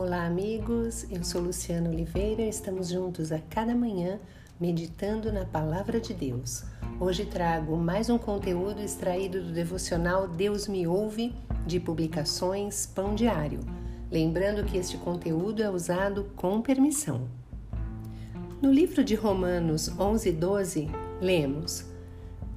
Olá, amigos. Eu sou Luciana Oliveira. Estamos juntos a cada manhã meditando na Palavra de Deus. Hoje trago mais um conteúdo extraído do devocional Deus Me Ouve, de publicações Pão Diário. Lembrando que este conteúdo é usado com permissão. No livro de Romanos 11, 12, lemos.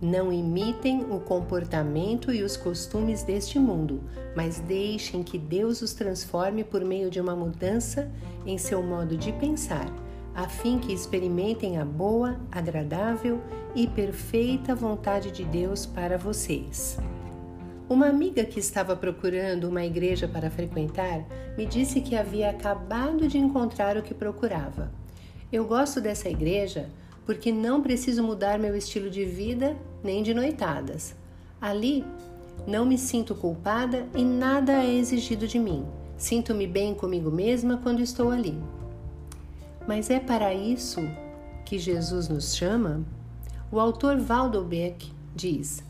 Não imitem o comportamento e os costumes deste mundo, mas deixem que Deus os transforme por meio de uma mudança em seu modo de pensar, a fim que experimentem a boa, agradável e perfeita vontade de Deus para vocês. Uma amiga que estava procurando uma igreja para frequentar me disse que havia acabado de encontrar o que procurava. Eu gosto dessa igreja porque não preciso mudar meu estilo de vida nem de noitadas. Ali não me sinto culpada e nada é exigido de mim. Sinto-me bem comigo mesma quando estou ali. Mas é para isso que Jesus nos chama? O autor Waldo Beck diz: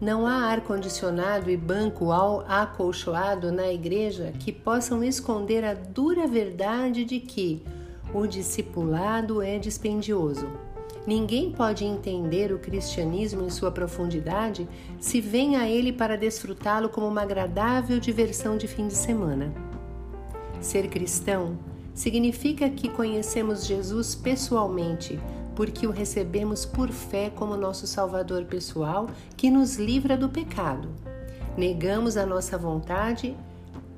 Não há ar-condicionado e banco acolchoado na igreja que possam esconder a dura verdade de que o discipulado é dispendioso Ninguém pode entender o cristianismo em sua profundidade se vem a ele para desfrutá-lo como uma agradável diversão de fim de semana. Ser cristão significa que conhecemos Jesus pessoalmente, porque o recebemos por fé como nosso Salvador pessoal que nos livra do pecado. Negamos a nossa vontade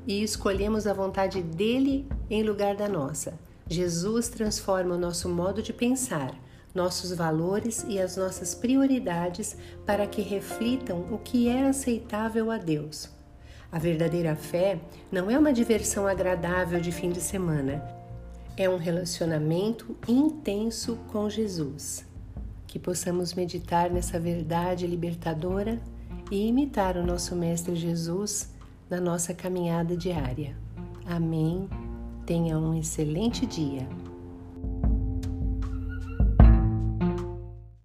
e escolhemos a vontade dele em lugar da nossa. Jesus transforma o nosso modo de pensar nossos valores e as nossas prioridades para que reflitam o que é aceitável a Deus. A verdadeira fé não é uma diversão agradável de fim de semana, é um relacionamento intenso com Jesus. Que possamos meditar nessa verdade libertadora e imitar o nosso Mestre Jesus na nossa caminhada diária. Amém. Tenha um excelente dia.